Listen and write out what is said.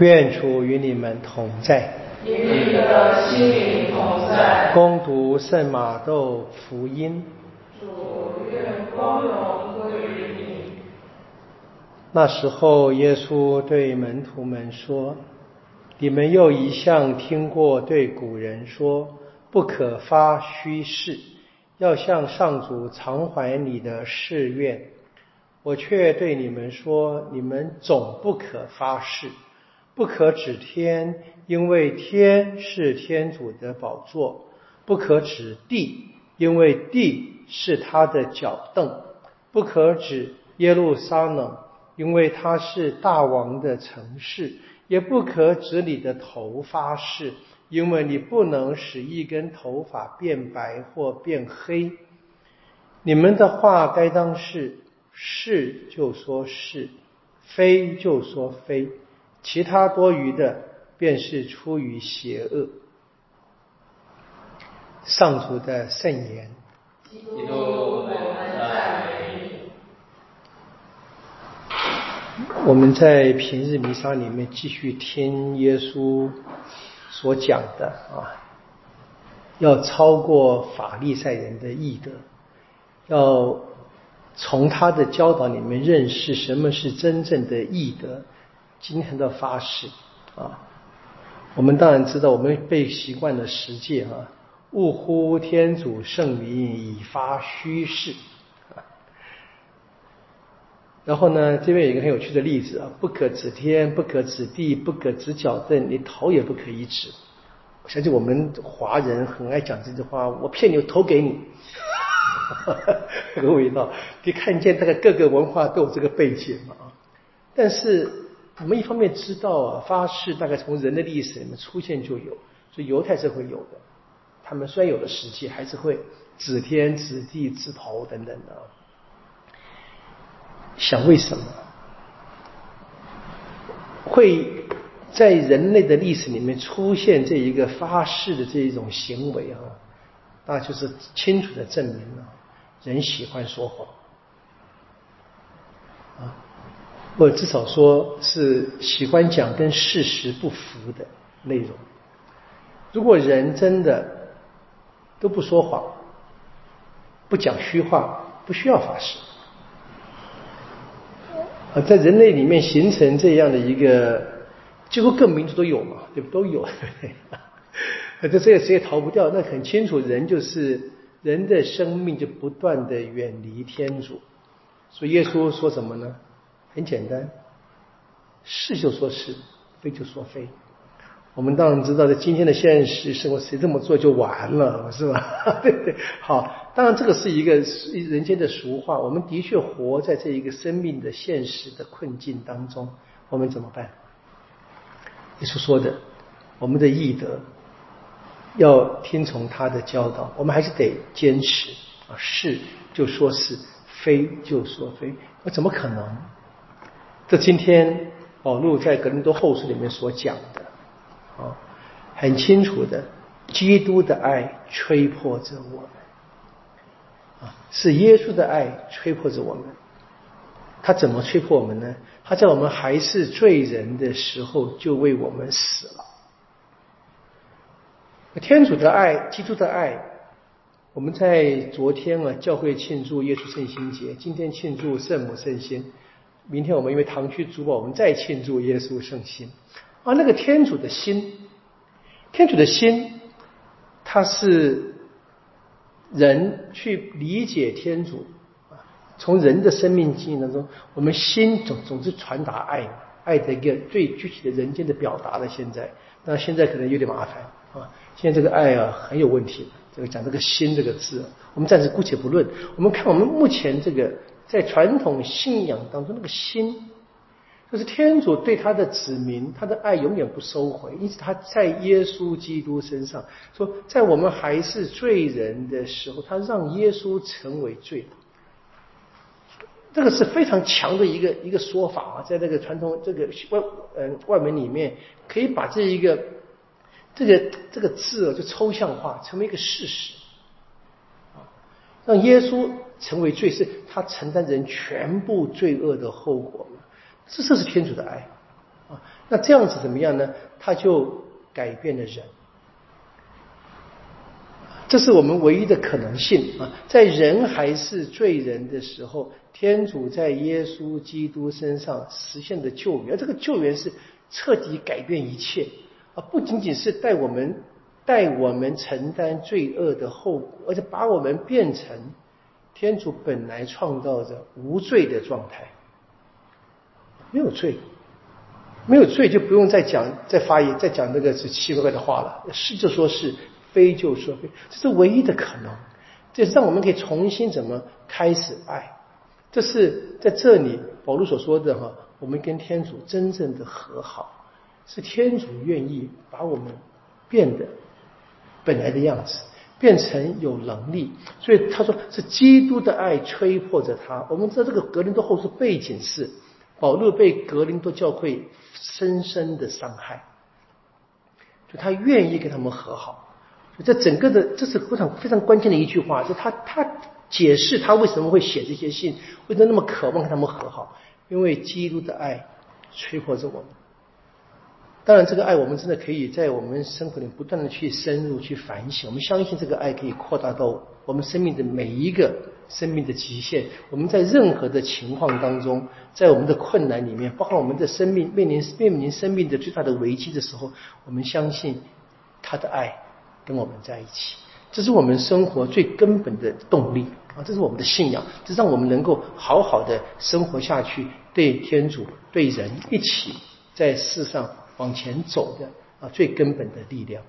愿主与你们同在，与你的心灵同在。攻读圣马窦福音。主愿光荣归于你。那时候，耶稣对门徒们说：“你们又一向听过对古人说，不可发虚誓，要向上主偿还你的誓愿。我却对你们说，你们总不可发誓。”不可指天，因为天是天主的宝座；不可指地，因为地是他的脚凳；不可指耶路撒冷，因为它是大王的城市；也不可指你的头发誓，因为你不能使一根头发变白或变黑。你们的话该当是是就说是，非就说非。其他多余的，便是出于邪恶。上主的圣言。基督，我们。我们在平日弥撒里面继续听耶稣所讲的啊，要超过法利赛人的义德，要从他的教导里面认识什么是真正的义德。今天的发誓啊，我们当然知道，我们被习惯了实践啊，勿呼天主圣名以发虚誓。然后呢，这边有一个很有趣的例子啊，不可指天，不可指地，不可指脚凳，你头也不可以指。我相信我们华人很爱讲这句话，我骗你，我头给你，这个味道。可以看见，这个各个文化都有这个背景嘛啊，但是。我们一方面知道啊，发誓大概从人的历史里面出现就有，所以犹太是会有的。他们虽然有了实际，还是会指天、指地、指头等等的。想为什么会在人类的历史里面出现这一个发誓的这一种行为啊？那就是清楚的证明了人喜欢说谎啊。或者至少说是喜欢讲跟事实不符的内容。如果人真的都不说谎，不讲虚话，不需要发誓。啊，在人类里面形成这样的一个，几乎各民族都有嘛，对不都有？这这个谁也逃不掉。那很清楚，人就是人的生命就不断的远离天主。所以耶稣说什么呢？很简单，是就说是，非就说非。我们当然知道，在今天的现实生活，谁这么做就完了，是吧？对对。好，当然这个是一个人间的俗话。我们的确活在这一个生命的现实的困境当中，我们怎么办？耶稣说的，我们的义德要听从他的教导，我们还是得坚持啊，是就说是，非就说非。那怎么可能？这今天保禄在格林多后书里面所讲的，啊，很清楚的，基督的爱吹破着我们，啊，是耶稣的爱吹破着我们。他怎么吹破我们呢？他在我们还是罪人的时候就为我们死了。天主的爱，基督的爱，我们在昨天啊，教会庆祝耶稣圣心节，今天庆祝圣母圣心。明天我们因为堂区主保，我们再庆祝耶稣圣心。啊，那个天主的心，天主的心，他是人去理解天主啊。从人的生命经验当中，我们心总总是传达爱，爱的一个最具体的人间的表达了。现在，那现在可能有点麻烦啊。现在这个爱啊很有问题。这个讲这个心这个字，我们暂时姑且不论。我们看我们目前这个。在传统信仰当中，那个心，就是天主对他的子民，他的爱永远不收回。因此，他在耶稣基督身上说，在我们还是罪人的时候，他让耶稣成为罪。这个是非常强的一个一个说法啊，在那个传统这个外嗯外文里面，可以把这一个这个这个字就抽象化，成为一个事实，让耶稣。成为罪是他承担人全部罪恶的后果这这是天主的爱啊！那这样子怎么样呢？他就改变了人。这是我们唯一的可能性啊！在人还是罪人的时候，天主在耶稣基督身上实现的救援，这个救援是彻底改变一切啊！不仅仅是带我们带我们承担罪恶的后果，而且把我们变成天主本来创造着无罪的状态，没有罪，没有罪就不用再讲、再发言、再讲那个是奇怪怪的话了，是就说是。非就说非，这是唯一的可能。这让我们可以重新怎么开始爱。这是在这里保罗所说的哈，我们跟天主真正的和好，是天主愿意把我们变得本来的样子，变成有能力。所以他说是基督的爱吹破着他。我们知道这个格林多后书背景是保罗被格林多教会深深的伤害，就他愿意跟他们和好。这整个的，这是非常非常关键的一句话，就他他解释他为什么会写这些信，为什么那么渴望跟他们和好，因为基督的爱催迫着我们。当然，这个爱我们真的可以在我们生活里不断的去深入去反省。我们相信这个爱可以扩大到我们生命的每一个生命的极限。我们在任何的情况当中，在我们的困难里面，包括我们的生命面临面临生命的最大的危机的时候，我们相信他的爱。跟我们在一起，这是我们生活最根本的动力啊！这是我们的信仰，这让我们能够好好的生活下去，对天主、对人一起在世上往前走的啊最根本的力量。